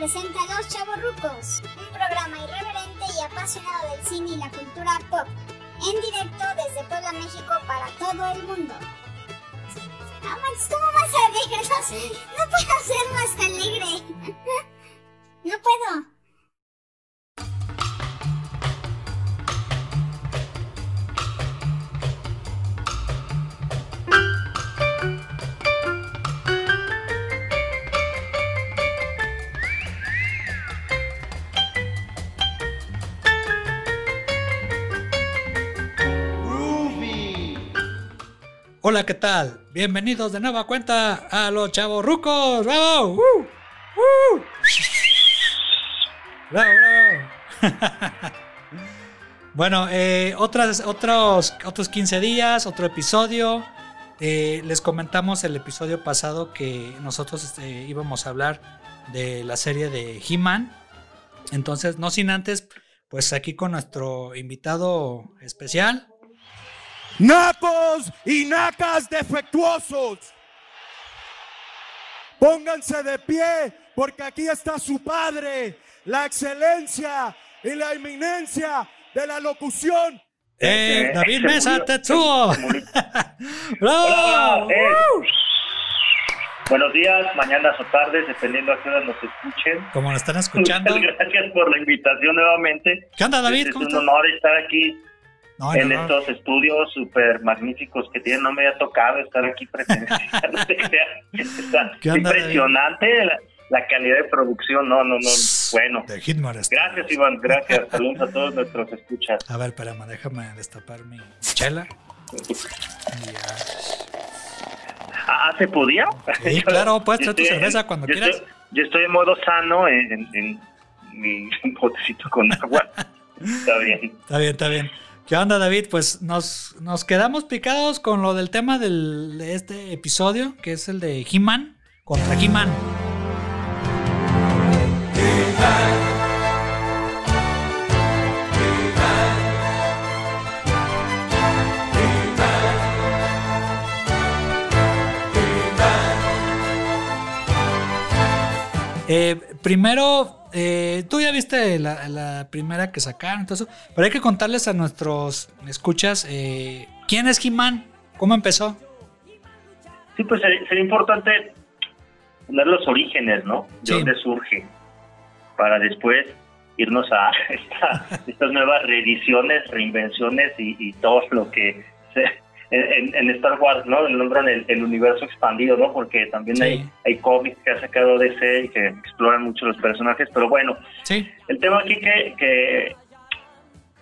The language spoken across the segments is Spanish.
presenta Los Chavorrucos, un programa irreverente y apasionado del cine y la cultura pop, en directo desde Puebla, México para todo el mundo. Ah, Max, ¿cómo vas a alegre? No, no puedo ser más alegre. No puedo. Hola, ¿qué tal? Bienvenidos de nueva cuenta a los chavos rucos. ¡Bravo! ¡Uh! ¡Uh! ¡Bravo, bravo! bueno, eh, otras, otros, otros 15 días, otro episodio. Eh, les comentamos el episodio pasado que nosotros este, íbamos a hablar de la serie de He-Man. Entonces, no sin antes, pues aquí con nuestro invitado especial, Nacos y nacas defectuosos. Pónganse de pie porque aquí está su padre, la excelencia y la eminencia de la locución. ¡Eh, David Mesa Tetsuo! ¡Bravo! Hola, eh. Buenos días, mañanas o tardes, dependiendo a qué hora nos escuchen. Como nos están escuchando. Muchas gracias por la invitación nuevamente. ¿Qué onda, David? Es ¿Cómo un estás? honor estar aquí No, en no, no. estos estudios súper magníficos que tienen. No me ha tocado estar aquí presencial. Está ¿Qué onda, impresionante la, la calidad de producción. No, no, no. Bueno, De gracias, Iván. Gracias. Saludos a todos nuestros escuchas. A ver, espérame, déjame destapar mi chela. Ya. Ah, ¿se podía? Sí, claro, puedes Yo traer tu estoy- cerveza cuando yo quieras. Estoy, yo estoy en modo sano en, en- en mi botecito con agua. Está bien. Está bien, está bien. ¿Qué onda, David? Pues nos, nos quedamos picados con lo del tema de este episodio, que es el de He-Man contra He-Man. Eh, primero, eh, tú ya viste la, la primera que sacaron, eso, pero hay que contarles a nuestros escuchas eh, quién es He-Man, cómo empezó. Sí, pues sería, sería importante poner los orígenes, ¿no? De Sí. dónde surge. Para después irnos a esta- estas nuevas reediciones, reinvenciones y, y todo lo que se, en, en Star Wars, ¿no? Le nombran el, el universo expandido, ¿no? Porque también Sí. hay, hay cómics que ha sacado DC y que exploran mucho los personajes, pero bueno, Sí, El tema aquí que, que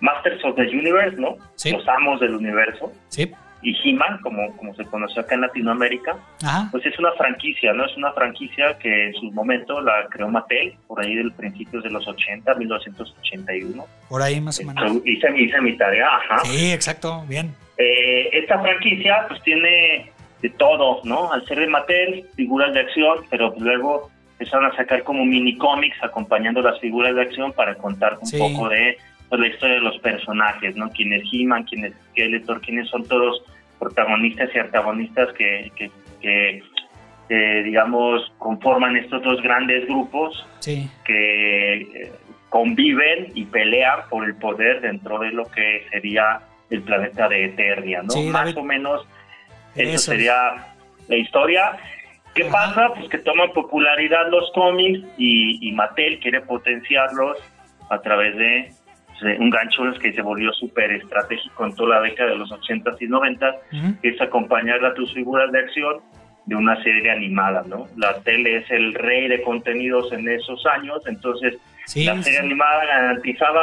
Masters of the Universe, ¿no? Sí. Los amos del universo. sí, Y He-Man, como, como se conoció acá en Latinoamérica, ajá, pues es una franquicia, ¿no? Es una franquicia que en su momento la creó Mattel, por ahí del principios de los 80, 1981. por ahí más o menos. Hice, mi- hice mi tarea, ajá. Sí, exacto, bien. Eh, esta franquicia pues tiene de todo, ¿no? Al ser de Mattel, figuras de acción, pero luego empezaron a sacar como mini cómics acompañando las figuras de acción para contar un Sí. poco de pues, la historia de los personajes, ¿no? Quién es He-Man, quién es Skeletor, quiénes son todos protagonistas y antagonistas que, que, que, que, digamos, conforman estos dos grandes grupos Sí, que eh, conviven y pelean por el poder dentro de lo que sería el planeta de Eternia, ¿no? Sí, Más David. o menos eso, Eso. sería la historia. ¿Qué Ajá. pasa? Pues que toman popularidad los cómics y, y Mattel quiere potenciarlos a través de pues, un gancho que se volvió súper estratégico en toda la década de los 80s y 90s, ujú, que es acompañar a tus figuras de acción de una serie animada, ¿no? La tele es el rey de contenidos en esos años, entonces sí. la serie sí. animada garantizaba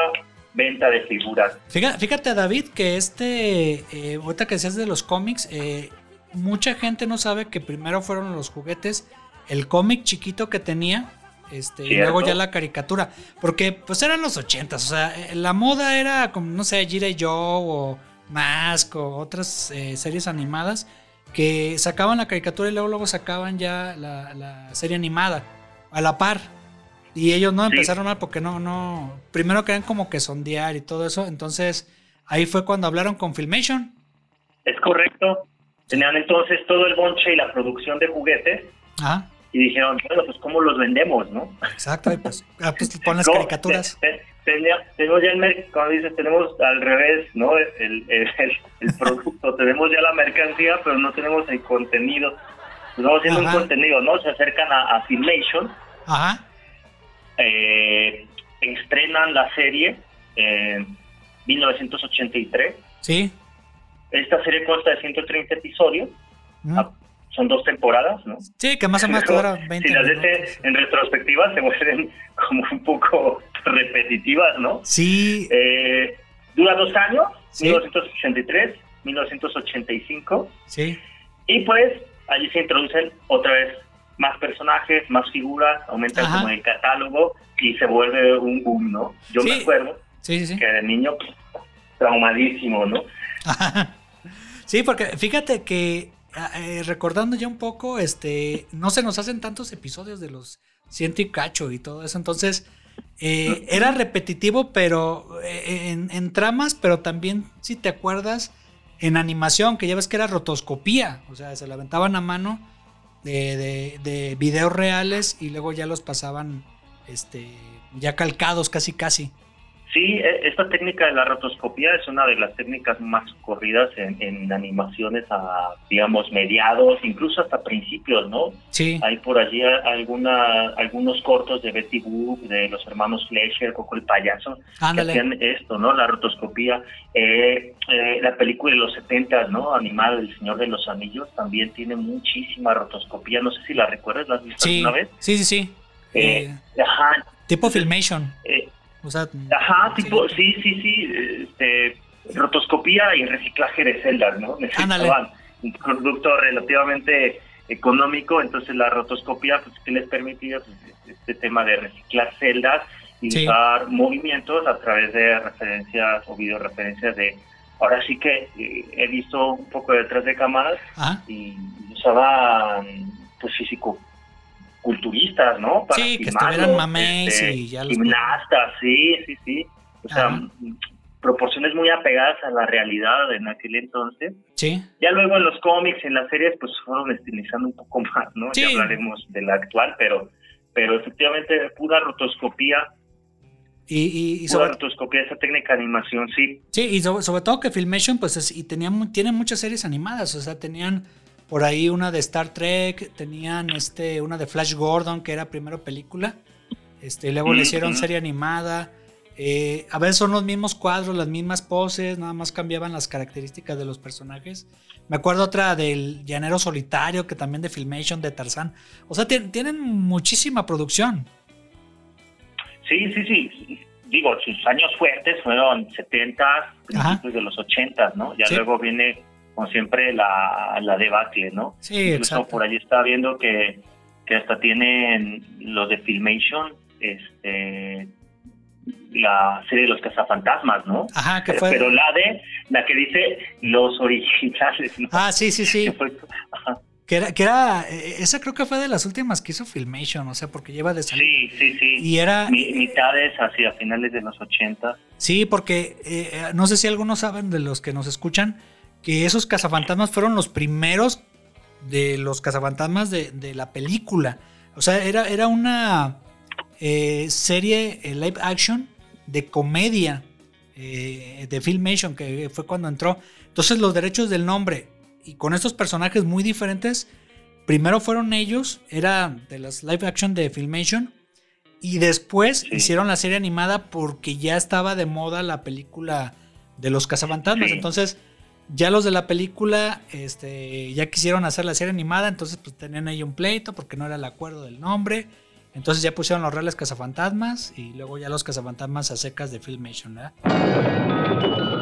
venta de figuras. Fíjate, fíjate, David, que este, eh, ahorita que decías de los cómics, eh, mucha gente no sabe que primero fueron los juguetes, el cómic chiquito que tenía, este, y luego ya la caricatura, porque pues eran los ochentas, o sea, eh, la moda era como, no sé, G.I. Joe o Mask o otras eh, series animadas que sacaban la caricatura y luego, luego sacaban ya la, la serie animada a la par. Y ellos no Sí. empezaron mal porque no, no. Primero querían como que sondear y todo eso. Entonces, ahí fue cuando hablaron con Filmation. Es correcto. Tenían entonces todo el bonche y la producción de juguetes Ajá. y dijeron, bueno, pues ¿cómo los vendemos, no? Exacto, y pues, ah, pues pon las caricaturas. tenemos ya el como dices, tenemos al revés, ¿no? El, el, el, producto, tenemos ya la mercancía, pero no tenemos el contenido. Estamos haciendo un contenido, ¿no? Se acercan a, a Filmation. Ajá. Eh, estrenan la serie en 1983. Sí. Esta serie consta de 130 episodios. Ah, son dos temporadas, ¿no? Sí, que más o menos dura 20 Si las ves en retrospectiva se vuelven como un poco repetitivas, ¿no? Sí. Eh, dura dos años, 1983, 1985. Sí. Y pues allí se introducen otra vez más personajes, más figuras, aumenta como el catálogo y se vuelve un boom, ¿no? Yo me acuerdo que de niño traumadísimo, ¿no? sí, porque fíjate que eh, recordando ya un poco, este, no se nos hacen tantos episodios de los ciento y cacho y todo eso, entonces eh, era repetitivo, pero eh, en, en, tramas, pero también si te acuerdas en animación, que ya ves que era rotoscopía, o sea, se la aventaban a mano de, de, videos reales y luego ya los pasaban este, ya calcados casi casi. Sí, e, esta técnica de la rotoscopía es una de las técnicas más corridas en, animaciones a, digamos, mediados, incluso hasta principios, ¿no? Sí. Hay por allí alguna, algunos cortos de Betty Boop, de los hermanos Fleischer, Coco el Payaso, que hacían esto, ¿no? La rotoscopía. Eh, eh, la película de los 70, ¿no? Animada El Señor de los Anillos también tiene muchísima rotoscopía. No sé si la recuerdas, ¿la has visto alguna vez? Sí, sí, sí. Eh, ajá. Tipo Filmation. Ajá, tipo, sí, sí, sí, este, rotoscopía y reciclaje de celdas, ¿no? Necesitaban un producto relativamente económico, entonces la rotoscopía, pues, que les permitía pues, este tema de reciclar celdas y usar movimientos a través de referencias o videoreferencias de... Ahora sí que eh, he visto un poco detrás de cámaras y usaban pues físico culturistas, ¿no? sí, que estuvieran mames este, y ya los Gimnastas, sí, sí, sí. O sea, proporciones muy apegadas a la realidad en aquel entonces. Sí. Ya luego en los cómics, en las series, pues fueron estilizando un poco más, ¿no? Ya hablaremos de la actual, pero, pero efectivamente pura rotoscopía. Y, y, sobre rotoscopía, esa técnica de animación, sí. Sí, y sobre, todo que Filmation, pues, es, y tenían, tienen muchas series animadas, o sea, tenían por ahí una de Star Trek, tenían este, una de Flash Gordon, que era primero película. Este, luego le hicieron serie animada. Eh, a veces son los mismos cuadros, las mismas poses, nada más cambiaban las características de los personajes. Me acuerdo otra del Llanero Solitario, que también de Filmation, de Tarzán. O sea, tienen muchísima producción. Sí, sí, sí. Digo, sus años fuertes fueron 70, principios de los 80, ¿no? Ya luego viene como siempre, la, la debacle, ¿no? Sí, Incluso por allí estaba viendo que, que hasta tienen los de Filmation, este la serie de los cazafantasmas, ¿no? Ajá, que fue... Pero la de, la que dice los originales, ¿no? Ah, sí, sí, sí. Que era, que era, eh, esa creo que fue de las últimas que hizo Filmation, o sea, porque lleva de salir. Sí, sí, sí. Y era... mitades hacia finales de los 80. Sí, porque eh, eh, no sé si algunos saben de los que nos escuchan, que esos cazafantasmas fueron los primeros de los cazafantasmas de, la película. O sea, era, era una eh, serie eh, live action de comedia eh, de Filmation, que fue cuando entró. Entonces los derechos del nombre y con estos personajes muy diferentes, primero fueron ellos, era de las live action de Filmation, y después hicieron la serie animada porque ya estaba de moda la película de los cazafantasmas. Entonces ya los de la película este, ya quisieron hacer la serie animada, entonces pues tenían ahí un pleito porque no era el acuerdo del nombre. Entonces ya pusieron los reales cazafantasmas y luego ya los cazafantasmas a secas de Filmation, ¿verdad?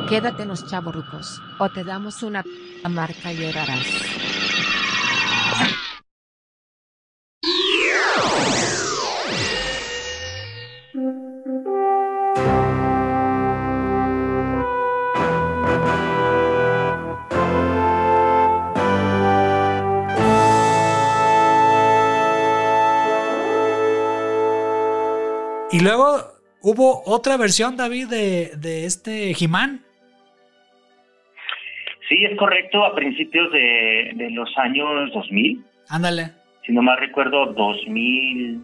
Quédate los chavorrucos o te damos una marca y llorarás. Hubo otra versión, David, de, de este He-Man. Sí, es correcto, a principios de, los años 2000. Ándale. si no mal recuerdo, 2000,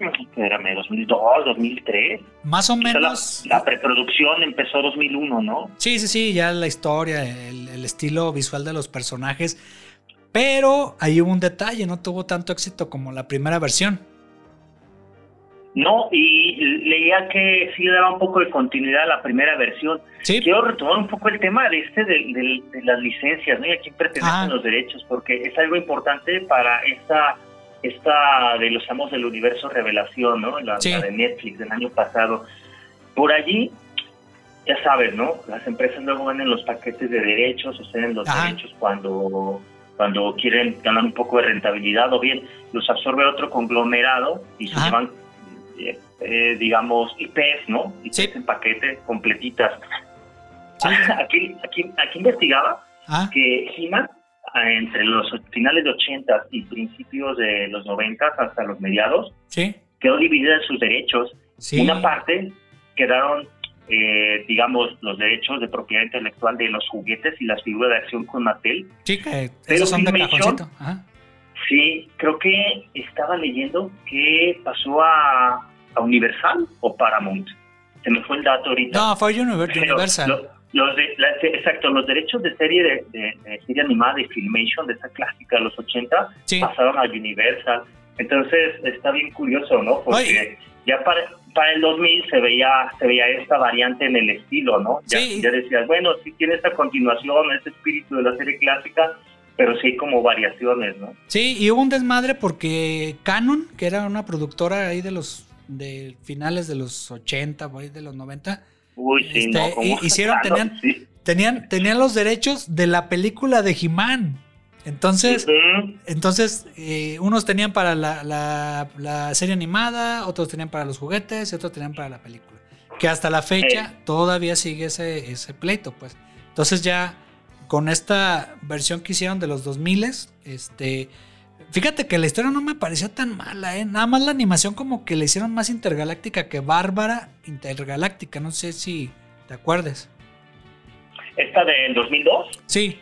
espérame, 2002, 2003. Más o Quizá menos. La, la preproducción empezó 2001, ¿no? Sí, sí, sí, ya la historia, el, el estilo visual de los personajes. Pero ahí hubo un detalle, no tuvo tanto éxito como la primera versión. No, y leía que sí daba un poco de continuidad a la primera versión. Sí, Quiero retomar un poco el tema de este de, de- de las licencias, ¿no? Y a quién pertenecen Ah. los derechos, porque es algo importante para esta esta de los amos del universo revelación, ¿no? La, Sí. la de Netflix del año pasado. Por allí, ya sabes, ¿no? Las empresas luego venden los paquetes de derechos, o ceden los Ajá. derechos cuando cuando quieren ganar un poco de rentabilidad o bien los absorbe otro conglomerado y se Ajá. llevan eh, eh, digamos IPs, ¿no? IPs Sí. en paquete completitas. Sí. Aquí, aquí, aquí investigaba Ah, que He-Man, ah, entre los finales de 80 y principios de los 90 hasta los mediados, sí, quedó dividida en sus derechos. Una parte quedaron, eh, digamos, los derechos de propiedad intelectual de los juguetes y las figuras de acción con Mattel. Sí, que esos son de Filmation- cajoncito. Ajá. Sí, creo que estaba leyendo que pasó a, a Universal o Paramount. Se me fue el dato ahorita. No, fue Universal. lo- los de- la- exacto, los derechos de serie de, de- de serie animada de Filmation, de esa clásica de los 80, Sí. pasaron a Universal. Entonces está bien curioso, ¿no? Porque ya para, para el 2000 se veía se veía esta variante en el estilo, ¿no? Ya, Sí. ya decías, bueno, sí tiene esta continuación, este espíritu de la serie clásica, pero sí como variaciones, ¿no? Sí, y hubo un desmadre porque Canon, que era una productora ahí de los de finales de los 80, por ahí de los 90, Uy, sí, Este, hicieron- tenían- sí. tenían, tenían los derechos de la película de He-Man. Entonces, entonces eh, unos tenían para la, la- la serie animada, otros tenían para los juguetes y otros tenían para la película. Que hasta la fecha todavía sigue ese, ese pleito, pues. Entonces ya con esta versión que hicieron de los 2000, este, fíjate que la historia no me pareció tan mala, ¿eh? Nada más la animación como que le hicieron más intergaláctica que Bárbara Intergaláctica, no sé si te acuerdes. Esta del 2002, Sí,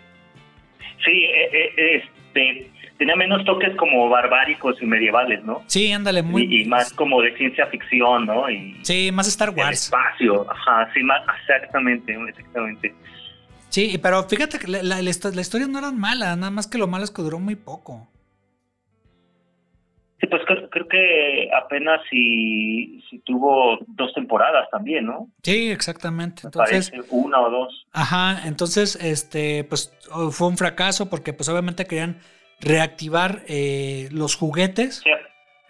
sí, eh, eh, este, tenía menos toques como barbáricos y medievales, ¿no? sí, ándale, muy... y, y más como de ciencia ficción, ¿no? Y Sí, más Star el Wars. espacio, ajá, sí, más, exactamente, exactamente. Sí, pero fíjate que la, la- la histo- la historia no era mala, nada más que lo malo es que duró muy poco. Sí, pues creo, creo que apenas si, si tuvo dos temporadas también, ¿no? Sí, exactamente. Me Entonces, parece, una o dos. ajá, entonces, este, pues oh, fue un fracaso porque pues obviamente querían reactivar eh, los juguetes. Sí,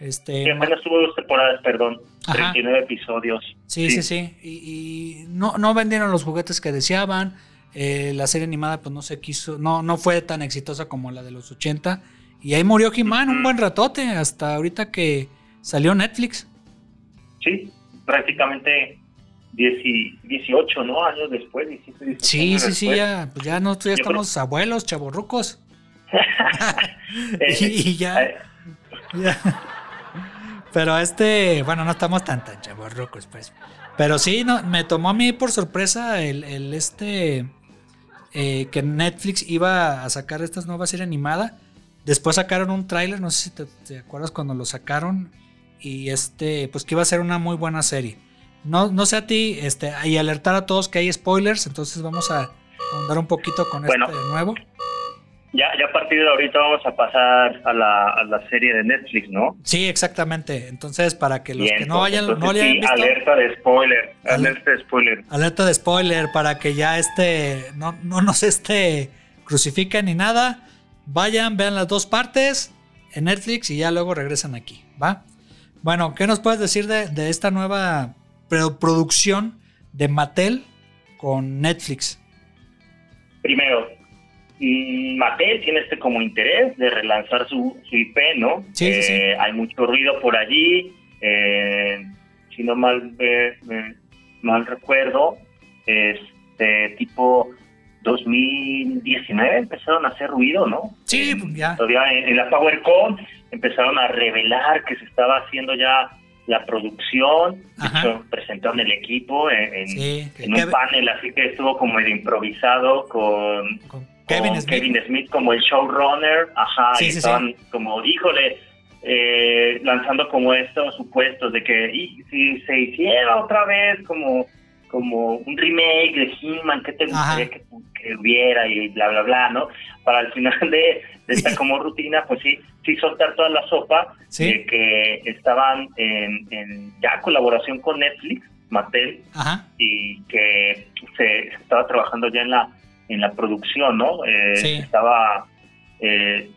Este, sí, apenas tuvo dos temporadas, perdón, Ajá. 39 episodios. Sí, sí, sí. Y, y no, no vendieron los juguetes que deseaban. Eh, la serie animada pues no se quiso, no, no fue tan exitosa como la de los 80. Y ahí murió He-Man un buen ratote, hasta ahorita que salió Netflix. Sí, prácticamente 10 y 18, ¿no? Años después, 17, 18 Sí, años sí, sí, ya, pues ya nosotros ya Yo estamos abuelos, chavorrucos. Eh, y ya, eh, ya. Pero este, bueno, no estamos tan tan chavorrucos, pues. Pero sí, no, me tomó a mí por sorpresa el, el este eh, que Netflix iba a sacar esta nueva serie animada. Después sacaron un tráiler, no sé si te, te acuerdas cuando lo sacaron. Y este, pues que iba a ser una muy buena serie. No, no sé a ti, este, y alertar a todos que hay spoilers, entonces vamos a ahondar un poquito con Bueno. este nuevo. ya, ya a partir de ahorita vamos a pasar a la, a la serie de Netflix, ¿no? Sí, exactamente. Entonces, para que los Bien, que no hayan, entonces no le hayan sí, visto. alerta de spoiler, Ale- alerta de spoiler. Alerta de spoiler para que ya este no, no nos este crucifiquen ni nada. Vayan, vean las dos partes en Netflix y ya luego regresan aquí, ¿va? Bueno, ¿qué nos puedes decir de, de esta nueva pro- producción de Mattel con Netflix? Primero, mm, Mattel tiene este como interés de relanzar su, su IP, ¿no? Sí, sí, sí. Eh, Hay mucho ruido por allí. eh, si no mal, eh, eh, mal recuerdo, este tipo 2019 empezaron a hacer ruido, ¿no? Sí, En- ya. Todavía en, en la PowerCon empezaron a revelar que se estaba haciendo ya la producción. Hecho, presentaron el equipo en, en- Sí, que- en un panel, así que estuvo como medio improvisado con, con- Kevin con Smith. Kevin Smith como el showrunner, ajá, Sí, y sí, estaban como, híjole, eh, lanzando como estos supuestos de que y, si se hiciera otra vez como como un remake de He-Man, ¿qué te gustaría que, que hubiera? Y bla, bla, bla, ¿no? Para al final de, de esta como rutina, pues sí, sí soltar toda la sopa Sí. de que estaban en, en ya colaboración con Netflix, Mattel, Ajá. y que se, se estaba trabajando ya en la en la producción, ¿no? Eh, Sí. Estaba eh,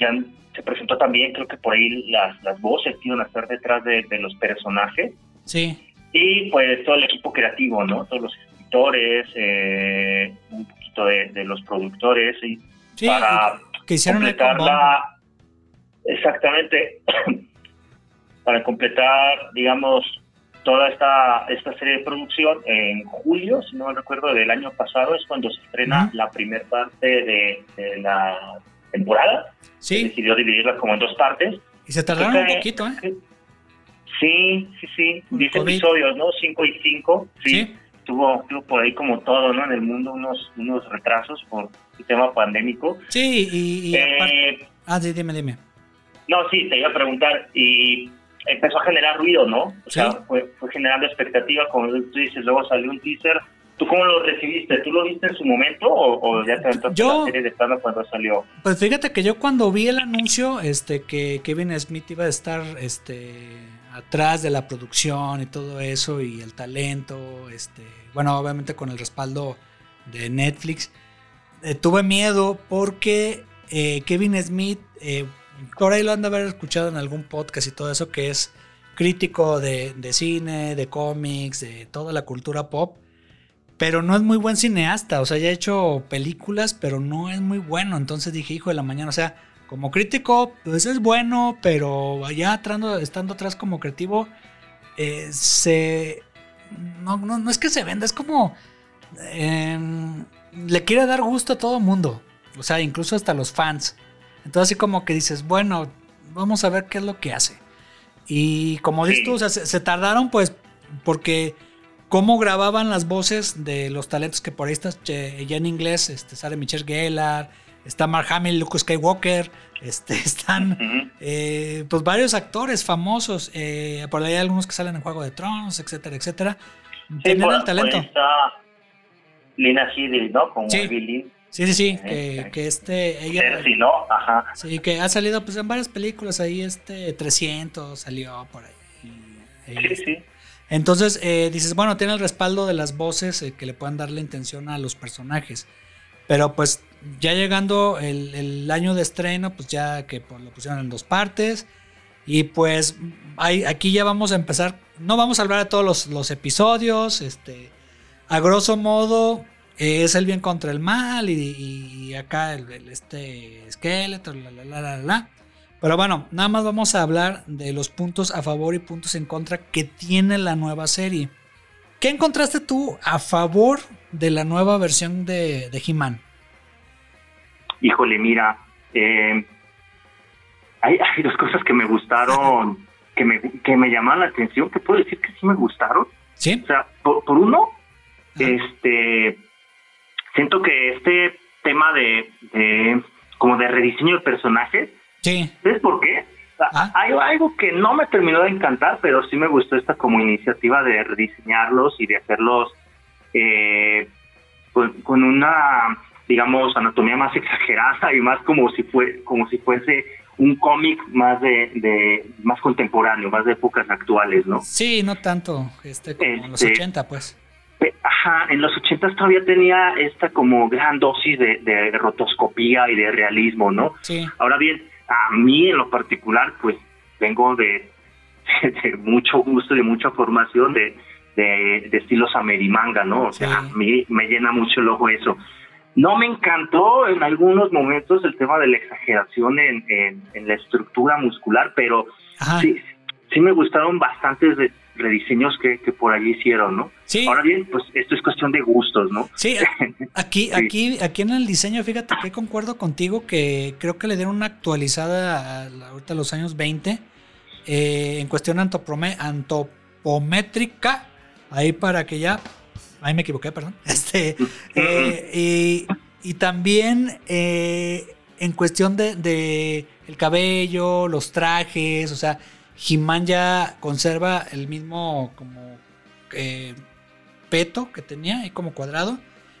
ya se presentó también, creo que por ahí las, las voces que iban a estar detrás de, de los personajes Sí. Y pues todo el equipo creativo, ¿no? Todos los escritores, eh, un poquito de, de los productores y Sí. para que hicieron ahí con completar Bond. la exactamente para completar digamos toda esta esta serie de producción en julio si no me recuerdo del año pasado es cuando se estrena la primera parte de, de la temporada se Sí. decidió dividirla como en dos partes Y se tardaron un poquito, ¿eh? Sí sí sí Un 10 COVID. episodios no 5 y 5 sí, Sí. Tuvo, tuvo por ahí como todo no en el mundo unos unos retrasos por el tema pandémico Sí, y, Eh, Ah, sí, dime, dime. No, sí, te iba a preguntar. Y empezó a generar ruido, ¿no? O Sí. sea, fue, fue generando expectativa, como tú dices, luego salió un teaser. ¿Tú cómo lo recibiste? ¿Tú lo viste en su momento o, o ya te aventaste Yo- la serie de plano cuando salió? Pues fíjate que yo cuando vi el anuncio, este, que Kevin Smith iba a estar, este, atrás de la producción y todo eso y el talento, este, bueno, obviamente con el respaldo de Netflix, eh, tuve miedo porque eh, Kevin Smith, eh, por ahí lo han de haber escuchado en algún podcast y todo eso, que es crítico de, de cine, de cómics, de toda la cultura pop. Pero no es muy buen cineasta, o sea, ya ha hecho películas, pero no es muy bueno. Entonces dije, hijo de la mañana, o sea, como crítico, pues es bueno, pero allá estando atrás como creativo, eh, se. No, no, no es que se venda, es como. em, le quiere dar gusto a todo mundo, o sea, incluso hasta los fans. Entonces, así como que dices, bueno, vamos a ver qué es lo que hace. Y como dices tú, o sea, se, se tardaron, pues, porque cómo grababan las voces de los talentos que por ahí está che- ya en inglés, este, sale Michelle Gellar, está Mark Hamill, Luke Skywalker, este, están eh, pues varios actores famosos, eh, por ahí hay algunos que salen en Juego de Tronos, etcétera, etcétera. Sí, Tienen por- el talento. está Lina Headey, ¿no? Como Sí. Billy. Sí, sí, sí, que, que este, ella, Cersei, ¿no? Ajá. sí, que ha salido pues en varias películas, ahí este 300 salió por ahí. Sí, sí. Entonces eh, dices, bueno, tiene el respaldo de las voces eh, que le puedan dar la intención a los personajes. Pero pues ya llegando el, año de estreno, pues ya que pues, lo pusieron en dos partes. Y pues aquí ya vamos a empezar. No vamos a hablar de todos los, episodios. Este, a grosso modo, es el bien contra el mal. Y, acá el, el- este esqueleto. Pero bueno, nada más vamos a hablar de los puntos a favor y puntos en contra que tiene la nueva serie. ¿Qué encontraste tú a favor de la nueva versión de, de He-Man? Híjole, mira, eh, hay, hay dos cosas que me gustaron, que me, que me llamaron la atención, que puedo decir que sí me gustaron. ¿Sí? O sea, por, por uno, Ajá. este, siento que este tema de, de como de rediseño de personajes, Sí. ¿sabes por qué? Ah. Hay algo que no me terminó de encantar, pero sí me gustó esta como iniciativa de rediseñarlos y de hacerlos eh, con, con una, digamos, anatomía más exagerada y más como si fue, como si fuese un cómic más de, de más contemporáneo, más de épocas actuales, ¿no? Sí, no tanto. Este, como en los Este- 80, pues. Pe- Ajá, en los ochentas todavía tenía esta como gran dosis de, de rotoscopía y de realismo, ¿no? Sí. Ahora bien, a mí en lo particular, pues vengo de, de mucho gusto y de mucha formación de, de, de estilos amerimanga, ¿no? O sea, a mí me llena mucho el ojo eso. No me encantó en algunos momentos el tema de la exageración en, en, en la estructura muscular, pero Ajá. sí, sí me gustaron bastantes de rediseños que, que por allí hicieron, ¿no? Sí. Ahora bien, pues esto es cuestión de gustos, ¿no? Sí, aquí, aquí, aquí en el diseño, fíjate que concuerdo contigo que creo que le dieron una actualizada a ahorita a los años 20 eh, en cuestión antoprome- antropométrica, ahí para que ya, ahí me equivoqué, perdón, este, eh, y Y también eh, en cuestión de, de el cabello, los trajes, o sea, He-Man ya conserva el mismo como eh, peto que tenía, ahí como cuadrado.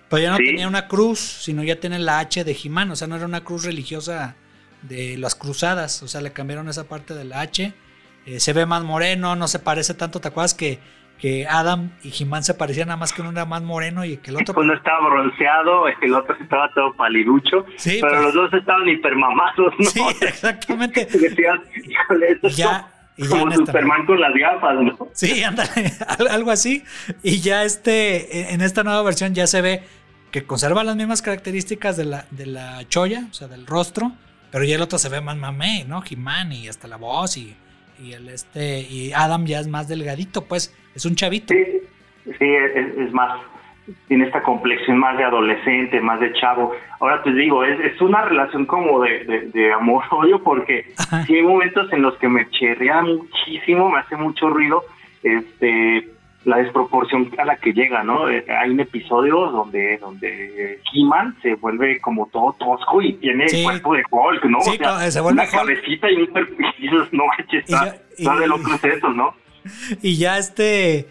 Pero ya no Sí. tenía una cruz, sino ya tiene la H de He-Man. O sea, no era una cruz religiosa de las cruzadas. O sea, le cambiaron esa parte de la H. Eh, se ve más moreno, no se parece tanto. ¿Te acuerdas que, que Adam y He-Man se parecían nada más que uno era más moreno y que el otro... Uno estaba bronceado, el otro estaba todo paliducho, Sí, pero pues. los dos estaban hipermamados, ¿no? Sí, exactamente. Es Ya, y ya como Superman con las gafas, ¿no? Sí, ándale, al- algo así. Y ya este, en esta nueva versión ya se ve que conserva las mismas características de la, de la choya, o sea, del rostro, pero ya el otro se ve más mamey, ¿no? He-Man y hasta la voz y, y el este, y Adam ya es más delgadito, pues, es un chavito. Sí, sí, es, es más, tiene esta complexión más de adolescente, más de chavo. Ahora te digo, es, es una relación como de, de, de amor-odio porque Ajá. sí hay momentos en los que me chirrea muchísimo, me hace mucho ruido este la desproporción a la que llega, ¿no? Eh, Hay un episodio donde donde He-Man se vuelve como todo tosco y tiene Sí. el cuerpo de Hulk, ¿no? Sí, se vuelve una Hulk. cabecita y un cuerpo y dices, no manches, Y está, ya- y- está de locos eso, ¿no? Y ya este,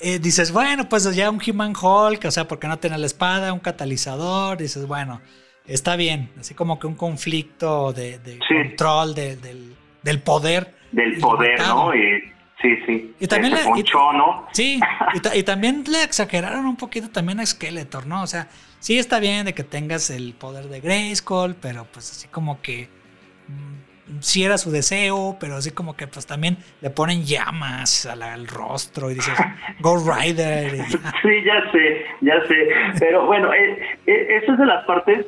eh, dices, bueno, pues ya un He-Man Hulk, o sea, porque no tiene la espada, un catalizador, dices, bueno, está bien, así como que un conflicto de, de Sí. control de- del, del poder. del poder. ¿no? Y, sí, sí. Y también ponchó, ¿no? Sí, y, ta- y también le exageraron un poquito también a Skeletor, ¿no? O sea, sí está bien de que tengas el poder de Grayskull, pero pues así como que mm, sí era su deseo, pero así como que pues también le ponen llamas al, al rostro y dices, Go Rider. y ya. Sí, ya sé, ya sé. Pero bueno, eh, eh, esa es de las partes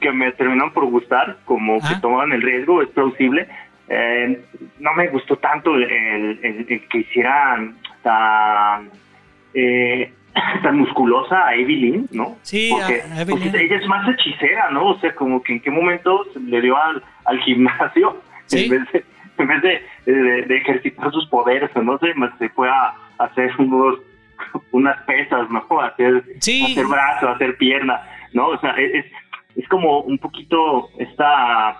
que me terminaron por gustar, como que tomaban el riesgo, es plausible. Eh, no me gustó tanto el, el- el que hicieran tan, eh, tan musculosa a Evelyn, ¿no? Sí, porque, a- a Evelyn. porque ella es más hechicera, ¿no? O sea, como que en qué momento se le dio al, al gimnasio Sí. en vez de, en vez de, de- de ejercitar sus poderes, no sé, se fue a hacer unos unas pesas, ¿no? Hacer, Sí. hacer brazo, hacer pierna, ¿no? O sea, es, es como un poquito esta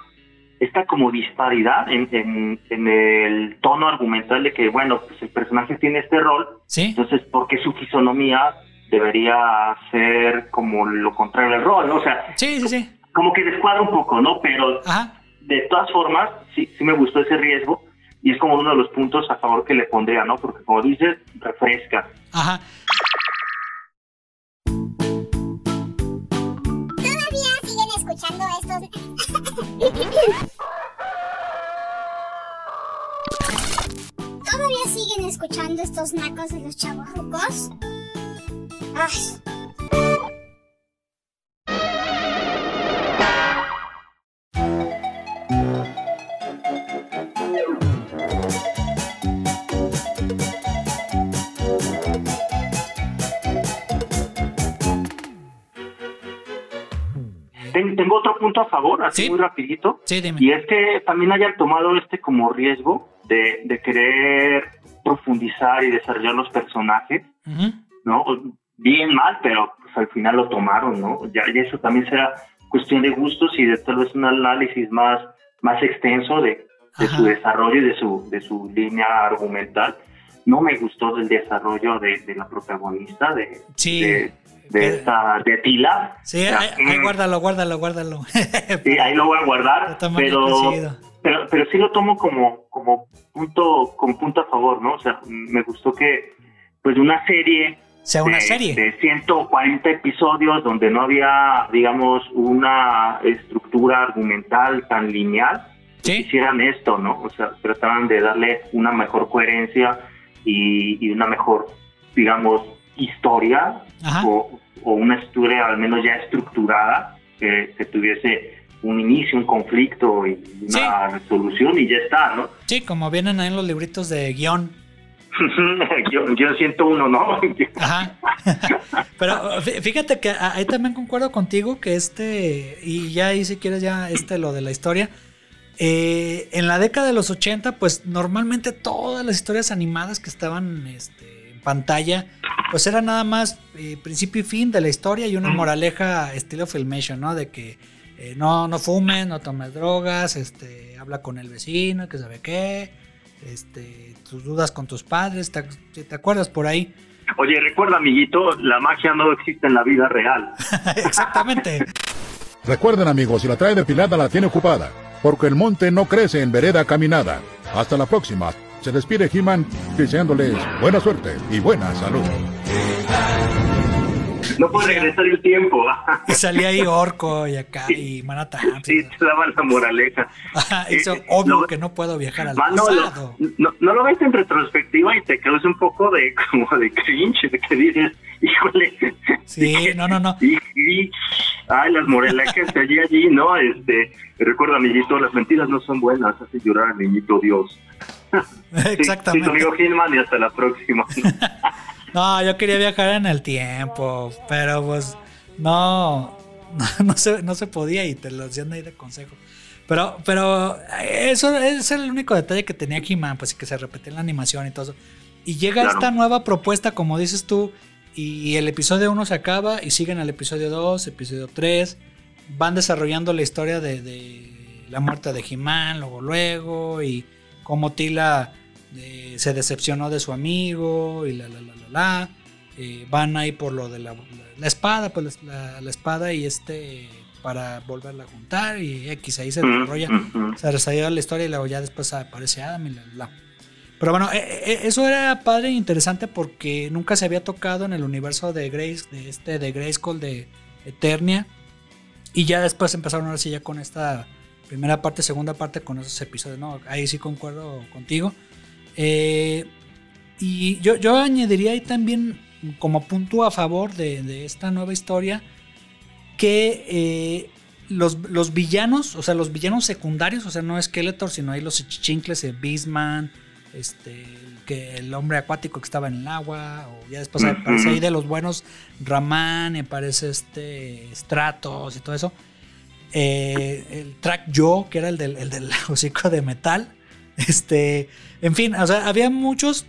esta como disparidad en, en, en el tono argumental de que, bueno, pues el personaje tiene este rol, Sí, entonces, ¿por qué su fisonomía debería ser como lo contrario del rol, ¿no? O sea, sí, sí, sí. como que descuadra un poco, ¿no? Pero Ajá. de todas formas, sí, sí me gustó ese riesgo y es como uno de los puntos a favor que le pondría, ¿no? Porque como dices, refresca. Ajá. Escuchando estos. Todavía siguen escuchando estos nacos de los chavorrucos. Ay. Punto a favor, así Sí. muy rapidito, Sí, dime. y es que también hayan tomado este como riesgo de, de querer profundizar y desarrollar los personajes, Ujú. ¿no? Bien mal, pero pues al final lo tomaron, ¿no? Ya, y eso también será cuestión de gustos y de tal vez un análisis más, más extenso de, de su desarrollo y de su, de su línea argumental. No me gustó del desarrollo de, de la protagonista, de, Sí. de, de Eh, esta, de Tila. Sí, O sea, ahí, ahí mm, guárdalo, guárdalo, guárdalo. sí, ahí lo voy a guardar, pero, pero, pero sí lo tomo como, como punto, como punto a favor, ¿no? O sea, me gustó que, pues, una serie sea una de, serie. de 140 episodios donde no había, digamos, una estructura argumental tan lineal, Sí. hicieran esto, ¿no? O sea, trataban de darle una mejor coherencia y, y una mejor, digamos, historia o, o una historia al menos ya estructurada que, que tuviese un inicio, un conflicto y una resolución y ya está, ¿no? Sí, como vienen ahí en los libritos de guion. yo, yo siento uno, ¿no? Ajá. Pero fí- fíjate que ahí también concuerdo contigo que este, y ya ahí si quieres ya este lo de la historia, eh, en la década de los 80, pues normalmente todas las historias animadas que estaban este, en pantalla pues era nada más eh, principio y fin de la historia y una moraleja estilo Filmation, ¿no? De que eh, no, no fumes, no tomes drogas, este, habla con el vecino, que sabe qué, este, tus dudas con tus padres, ¿te, te acuerdas por ahí? Oye, recuerda, amiguito, la magia no existe en la vida real. Exactamente. Recuerden, amigos, si la trae depilada la tiene ocupada, porque el monte no crece en vereda caminada. Hasta la próxima. Se despide He-Man deseándoles buena suerte y buena salud. No puede regresar el tiempo. Y salía ahí Orco y acá y Manata. Sí, te daban la moraleja. Eso, Eh, obvio no- que no puedo viajar al Mano, pasado. no, no, no lo ves en retrospectiva y te quedas un poco de como de cringe, de que dices, híjole. Sí, no, no, no. Y, y- ay, las moralejas de allí, allí, ¿no? Este, recuerda, amiguito, las mentiras no son buenas, hace llorar al niñito Dios. Sí, Exactamente. Sí, tu amigo Gilman y hasta la próxima. No, yo quería viajar en el tiempo, pero pues no, no, no se, no se podía y te lo hacían ahí de consejo. Pero, pero eso es el único detalle que tenía He-Man, pues y que se repetía en la animación y todo eso. Y llega Claro. esta nueva propuesta, como dices tú, y el episodio 1 se acaba y siguen al episodio 2, episodio 3. Van desarrollando la historia de, de la muerte de He-Man, luego, luego, y cómo Tila eh, se decepcionó de su amigo y la, la, la, la, la. Eh, van ahí por lo de la, la- la espada, pues la, la espada y este para volverla a juntar y X, ahí se desarrolla, Ujú. se desarrolla la historia y luego ya después aparece Adam y la, la. Pero bueno, eh, eh, eso era padre e interesante porque nunca se había tocado en el universo de Grace, de este, de Grayskull de Eternia. Y ya después empezaron ahora sí ya con esta primera parte, segunda parte, con esos episodios. No, ahí sí concuerdo contigo. Eh, y yo, yo añadiría ahí también como punto a favor de, de esta nueva historia que eh, los, los villanos, o sea, los villanos secundarios, o sea, no Skeletor, sino ahí los chichincles, el Beastman, este, que el hombre acuático que estaba en el agua, o ya después aparece ahí de los buenos Raman, y aparece este Stratos y todo eso. Eh, el track Yo, que era el del, el del hocico de metal. Este, en fin, o sea, había muchos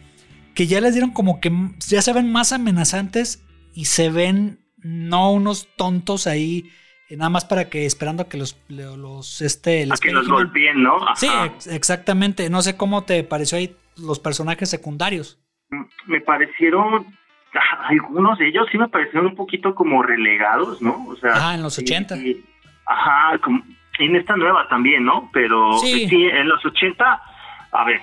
que ya les dieron como que ya se ven más amenazantes y se ven no unos tontos ahí, eh, nada más para que esperando a que los, los este, A que los golpeen, ¿no? Ajá. Sí, ex- exactamente. No sé cómo te pareció ahí los personajes secundarios. me parecieron ah, algunos de ellos sí me parecieron un poquito como relegados, ¿no? O sea, Ah, en los y- 80. y- ajá, como- en esta nueva también, ¿no? Pero Sí. sí. en los 80, a ver,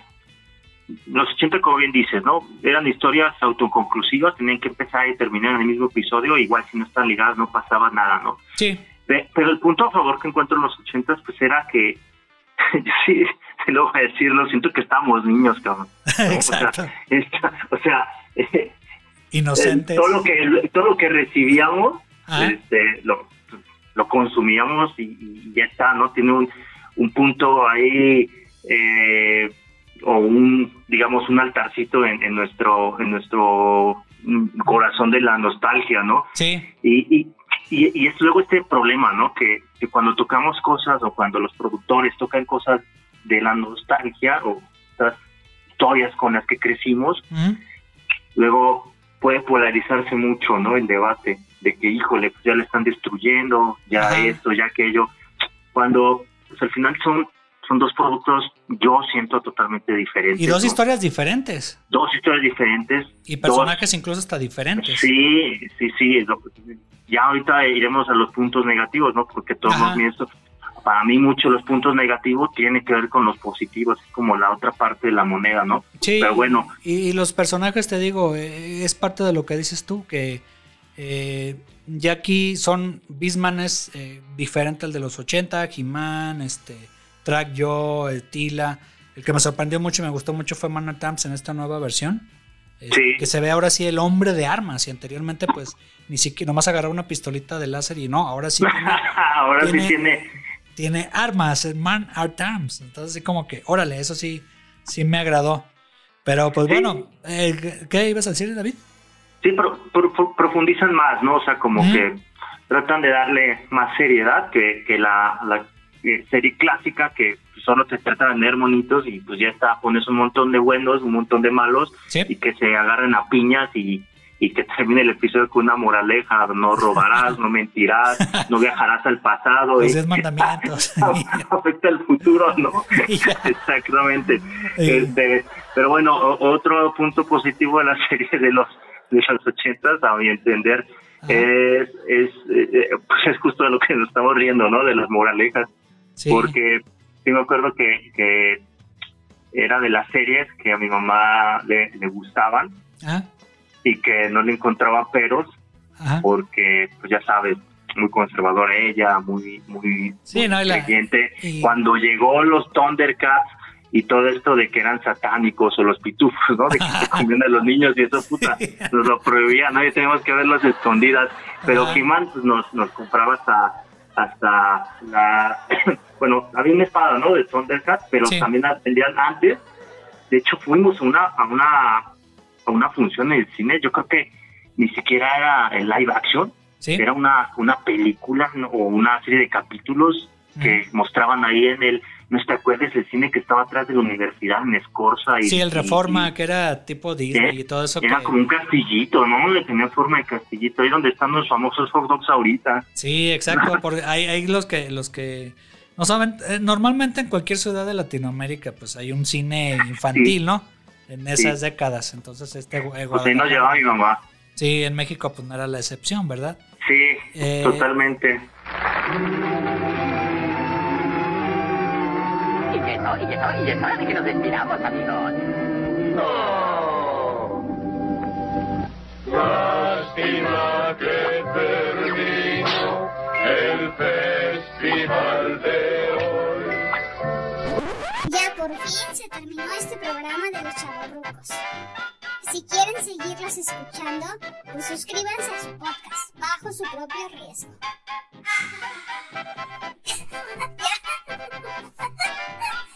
los 80 como bien dices, ¿no? Eran historias autoconclusivas, tenían que empezar y terminar en el mismo episodio, igual si no están ligadas no pasaba nada, ¿no? Sí. Pe- Pero el punto a favor que encuentro en los 80 pues era que yo sí, se lo voy a decir, lo siento que estábamos niños, cabrón. ¿no? Exacto. O sea, esta- o sea, eh, Inocentes. todo lo que todo lo que recibíamos, Ajá. este, lo, lo consumíamos y, y ya está, ¿no? Tiene un, un punto ahí eh, o un, digamos, un altarcito en, en nuestro en nuestro mm, corazón de la nostalgia, ¿no? Sí. Y, y, y, y es luego este problema, ¿no? Que, que cuando tocamos cosas o cuando los productores tocan cosas de la nostalgia o estas historias con las que crecimos, luego puede polarizarse mucho, ¿no? El debate de que, híjole, pues ya le están destruyendo, ya Ajá. esto, ya aquello, cuando pues al final son, son dos productos, yo siento totalmente diferentes. Y dos ¿no? historias diferentes. Dos historias diferentes. Y dos- personajes incluso hasta diferentes. Sí, sí, sí. lo- ya ahorita iremos a los puntos negativos, ¿no? Porque todos esto, para mí mucho los puntos negativos tienen que ver con los positivos, es como la otra parte de la moneda, ¿no? Sí, Pero bueno, Y, y los personajes, te digo, eh, es parte de lo que dices tú, que eh, ya aquí son, Beastman es eh, diferente al de los 80, He-Man, este, Track Yo, el Tila. El que me sorprendió mucho y me gustó mucho fue Man at Arms en esta nueva versión. Eh, Sí. Que se ve ahora sí el hombre de armas y anteriormente pues ni siquiera nomás agarraba una pistolita de láser y no, ahora sí tiene, ahora tiene- sí tiene... tiene armas, el Man at Arms. Entonces sí como que, órale, eso sí, sí me agradó. Pero pues Sí. bueno, eh, ¿qué ibas a decir David? Sí, pro- profundizan más, ¿no? O sea, como que tratan de darle más seriedad que, que la, la, eh, serie clásica que solo te trata de tener monitos y pues ya está, pones un montón de buenos, un montón de malos Sí. y que se agarren a piñas y, y que termine el episodio con una moraleja, no robarás, no mentirás, no viajarás al pasado. Los y- mandamientos. afecta el futuro, ¿no? Exactamente. Este, pero bueno, otro punto positivo de la serie de los de los ochentas, a mi entender, es, es, eh, pues es justo de lo que nos estamos riendo, ¿no? De las moralejas. Sí. Porque sí me acuerdo que, que era de las series que a mi mamá le, le gustaban Ah, y que no le encontraba peros ajá. porque, pues ya sabes, muy conservadora ella, muy, muy, Sí, muy no, y la- creyente. y- Cuando llegó los Thundercats y todo esto de que eran satánicos o los pitufos, ¿no? De que se comían a los niños y eso, puta, nos lo prohibían, ¿no? Y teníamos que verlos escondidas. Pero. He-Man pues, nos, nos compraba hasta, hasta la... bueno, había una espada, ¿no? De Thundercats, pero Sí. también la vendían antes. De hecho, fuimos a una, a una, a una función en el cine, yo creo que ni siquiera era el live action, Sí. era una, una película o una serie de capítulos que mostraban ahí en el, no te acuerdas, el cine que estaba atrás de la universidad en Escorza. Y, Sí, el Reforma, y- que era tipo Disney y todo eso. era que- como un castillito, ¿no? Le tenía forma de castillito, ahí donde están los famosos hot dogs ahorita. Sí, exacto. Porque hay, hay los que, los que no saben. eh, normalmente en cualquier ciudad de Latinoamérica, pues hay un cine infantil, ¿no? En esas décadas. Entonces, este Pues ahí nos llevaba mi mamá. Sí, en México, pues no era la excepción, ¿verdad? Sí, Eh, totalmente. Y eso, y eso, y es hora de que nos despidamos, amigos. Lástima que terminó el festival de hoy. Ya por fin se terminó este programa de los chavorrucos. Si quieren seguirlos escuchando, pues suscríbanse a su podcast bajo su propio riesgo.